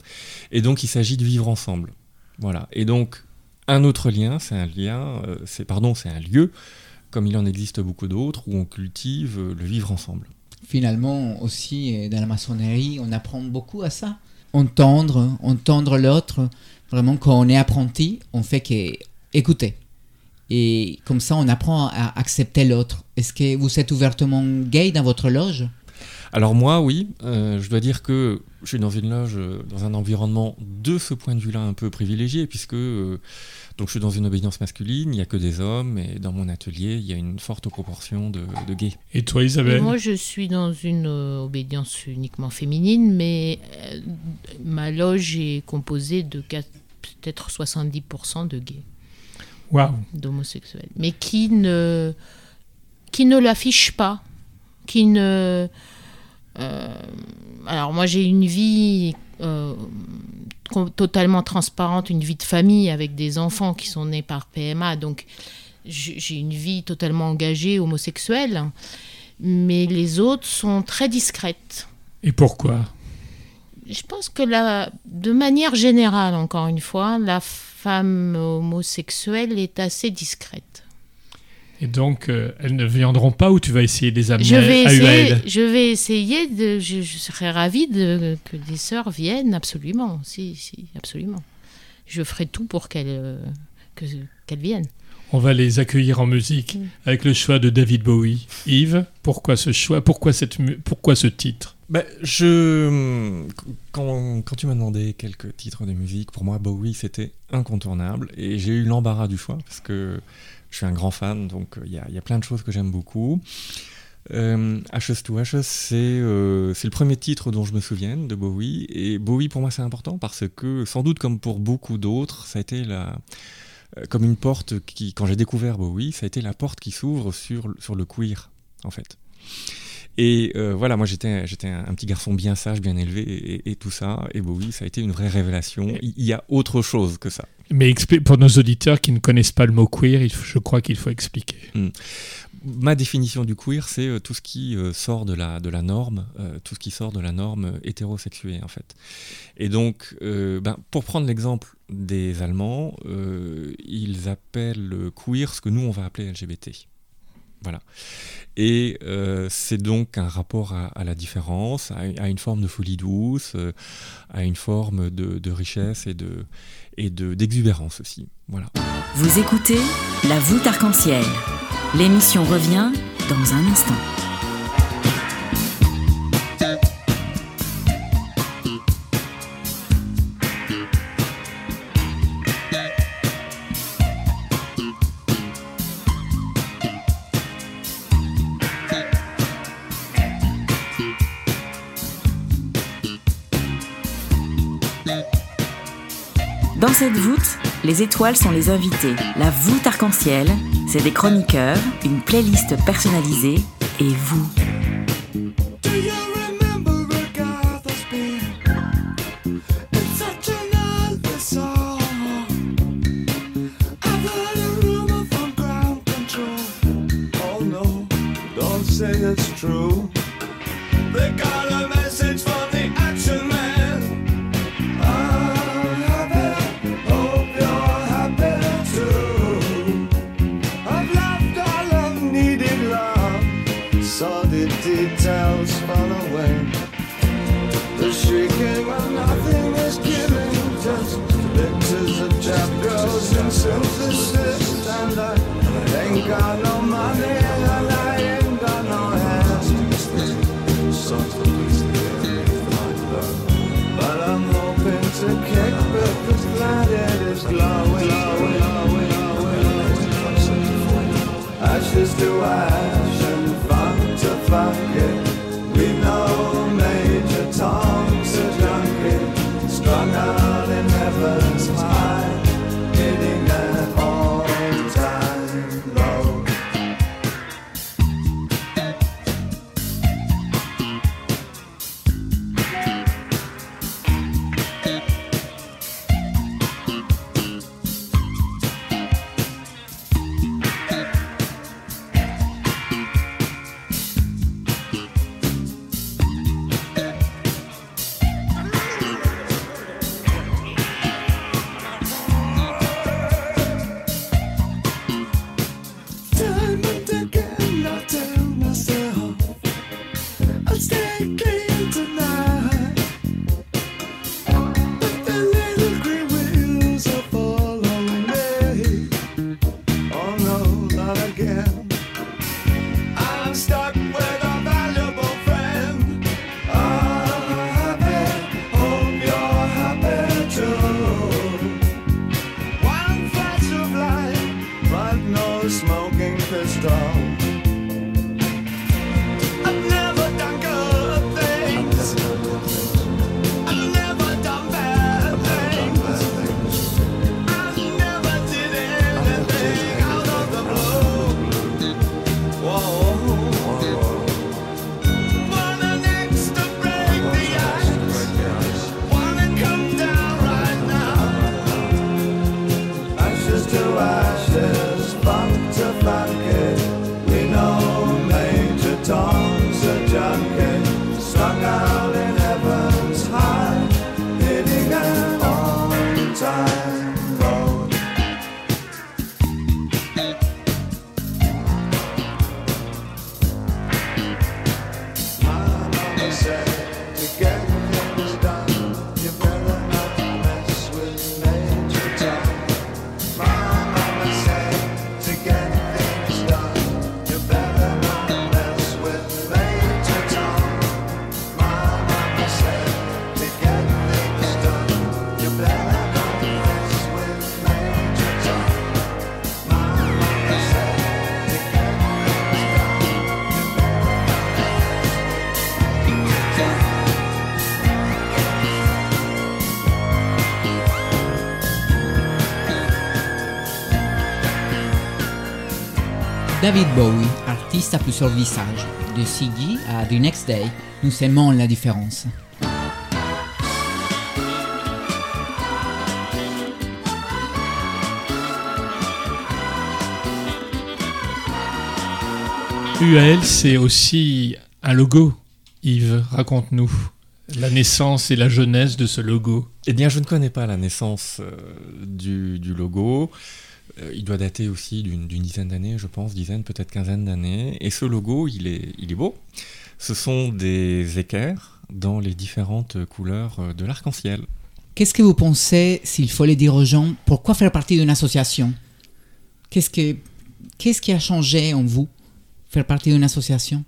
Et donc, il s'agit de vivre ensemble. Voilà. Et donc, un autre lien, c'est un lien, euh, c'est pardon, c'est un lieu, comme il en existe beaucoup d'autres, où on cultive euh, le vivre ensemble. Finalement aussi dans la maçonnerie, on apprend beaucoup à ça. Entendre, entendre l'autre. Vraiment, quand on est apprenti, on fait que écouter. Et comme ça, on apprend à accepter l'autre. Est-ce que vous êtes ouvertement gay dans votre loge? Alors moi, oui, euh, je dois dire que je suis dans une loge, euh, dans un environnement de ce point de vue-là un peu privilégié, puisque euh, donc je suis dans une obédience masculine, il n'y a que des hommes, et dans mon atelier, il y a une forte proportion de, de gays. Et toi, Et Isabelle moi, je suis dans une euh, obédience uniquement féminine, mais euh, ma loge est composée de peut-être 70% de gays. Waouh d'homosexuels, mais qui ne, qui ne l'affichent pas, qui ne... euh, alors moi j'ai une vie euh, totalement transparente, une vie de famille avec des enfants qui sont nés par PMA, donc j'ai j'ai une vie totalement engagée homosexuelle, mais les autres sont très discrètes. Et pourquoi? Je pense que la, de manière générale, encore une fois, la femme homosexuelle est assez discrète. Et donc, euh, elles ne viendront pas ou tu vas essayer de les amener Je vais à essayer, UAL je vais essayer de, je, je serais ravie de, que des sœurs viennent, absolument, si, si, absolument. Je ferai tout pour qu'elles euh, que- qu'elles viennent. On va les accueillir en musique Mm. avec le choix de David Bowie. Yves, pourquoi ce choix Pourquoi, cette pourquoi ce titre? Ben, je... quand, quand tu m'as demandé quelques titres de musique, pour moi, Bowie, c'était incontournable, et j'ai eu l'embarras du choix, parce que je suis un grand fan, donc euh, il y, a, plein de choses que j'aime beaucoup. Euh, Ashes to Ashes, c'est euh, le premier titre dont je me souviens de Bowie. Et Bowie, pour moi, c'est important parce que, sans doute comme pour beaucoup d'autres, ça a été la, euh, comme une porte qui, quand j'ai découvert Bowie, ça a été la porte qui s'ouvre sur, le queer, en fait. Et voilà, moi j'étais un, petit garçon bien sage, bien élevé et, tout ça. Et Bowie, ça a été une vraie révélation. Il y a autre chose que ça. Mais pour nos auditeurs qui ne connaissent pas le mot queer, je crois qu'il faut expliquer. ma définition du queer, c'est euh, tout ce qui euh, sort de la, de la norme, euh, tout ce qui sort de la norme hétérosexuée en fait. Et donc, ben, pour prendre l'exemple des Allemands, ils appellent le queer ce que nous on va appeler LGBT. Et euh, c'est donc un rapport à, la différence, à, une forme de folie douce, euh, à une forme de, richesse et de d'exubérance aussi. Vous écoutez La voûte arc-en-ciel. L'émission revient dans un instant. Les étoiles sont les invités. La voûte arc-en-ciel, c'est des chroniqueurs, une playlist personnalisée et vous. said David Bowie, artiste à plusieurs visages, de Siggy à The Next Day, nous aimons la différence. UAL, c'est aussi un logo. Yves, raconte-nous la naissance et la jeunesse de ce logo. Eh bien, je ne connais pas la naissance euh, du, du logo. Euh, il doit dater aussi d'une dizaine d'années, je pense, dizaine, peut-être quinzaine d'années. Et ce logo, il est, il est beau. Ce sont des équerres dans les différentes couleurs euh, de l'arc-en-ciel. Qu'est-ce que vous pensez, s'il faut le dire aux gens, pourquoi faire partie d'une association? Qu'est-ce que qu'est-ce qui a changé en vous faire partie d'une association?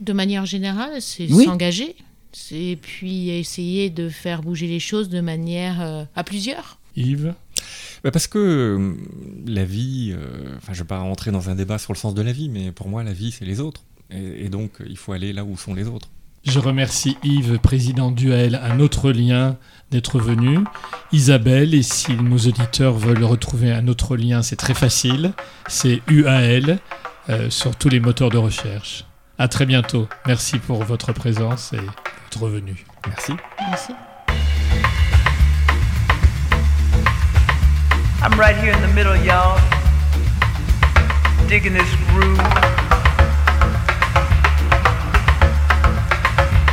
De manière générale, c'est Oui. s'engager. Et puis essayer de faire bouger les choses de manière euh, à plusieurs. Yves? Bah, parce que euh, la vie, euh, enfin, je ne vais pas rentrer dans un débat sur le sens de la vie, mais pour moi, la vie, c'est les autres. Et, et donc, il faut aller là où sont les autres. Je remercie Yves, président d'UAL, un autre lien, d'être venu. Isabelle, et si nos auditeurs veulent retrouver un autre lien, c'est très facile. C'est UAL euh, sur tous les moteurs de recherche. À très bientôt. Merci pour votre présence et votre venue. Merci. Merci. I'm right here in the middle, y'all. Digging this groove.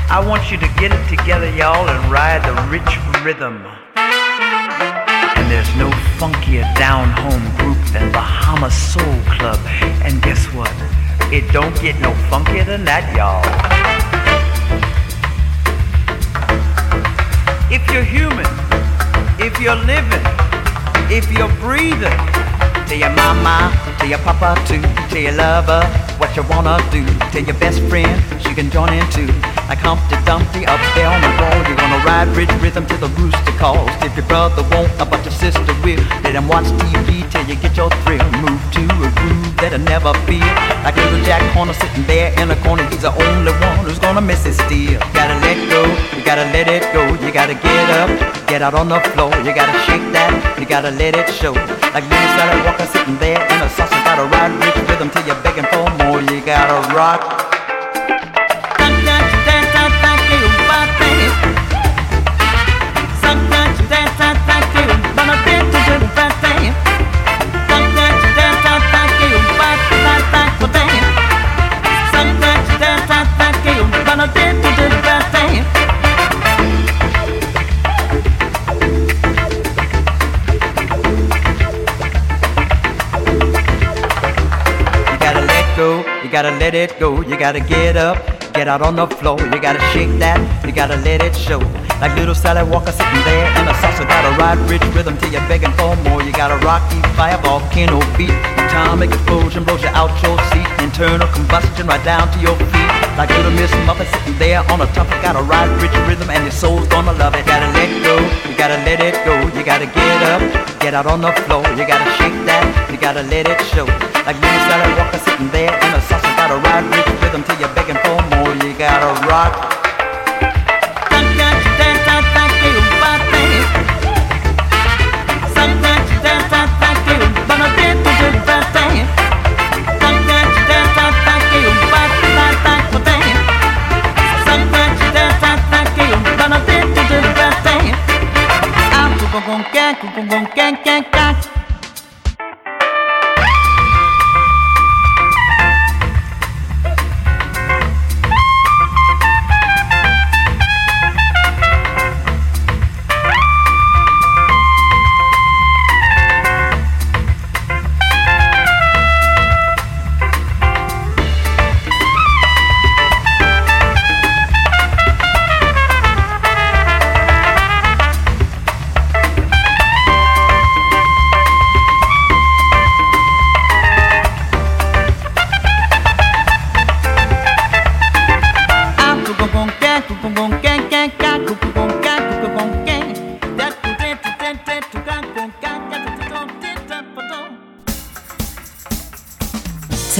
I want you to get it together, y'all, and ride the rich rhythm. And there's no funkier down home group than Bahama Soul Club. And guess what? It don't get no funkier than that, y'all. If you're human, if you're living, if you're breathing, tell your mama, tell your papa too, tell your lover what you wanna do, tell your best friend she can join in too. Like Humpty Dumpty up there on the wall, you wanna ride rich rhythm till the rooster calls. If your brother won't, but your sister will, let him watch TV till you get your thrill. Move to a groove that'll never feel like little Jack Horner sitting there in a corner. He's the only one who's gonna miss it still. Gotta let go, you gotta let it go, you gotta get up, get out on the floor, you gotta shake that, you gotta let it show. Like Sally Walker sitting there in a saucer, gotta ride rich rhythm till you're begging for more, you gotta rock. Gotta let it go, you gotta get up, get out on the floor, you gotta shake that, you gotta let it show. Like little Sally Walker sitting there in a saucer, gotta ride rich rhythm till you're begging for more. You got a rocky fire volcano beat, atomic explosion blows you out your seat, internal combustion right down to your feet. Like little Miss Muffet sitting there on the top, you gotta ride rich rhythm and your soul's gonna love it. Gotta let go, you gotta let it go, you gotta get up, get out on the floor, you gotta shake that, you gotta let it show. Like little Sally Walker sitting there in a saucer, gotta ride rich rhythm till you're begging for more. You gotta rock.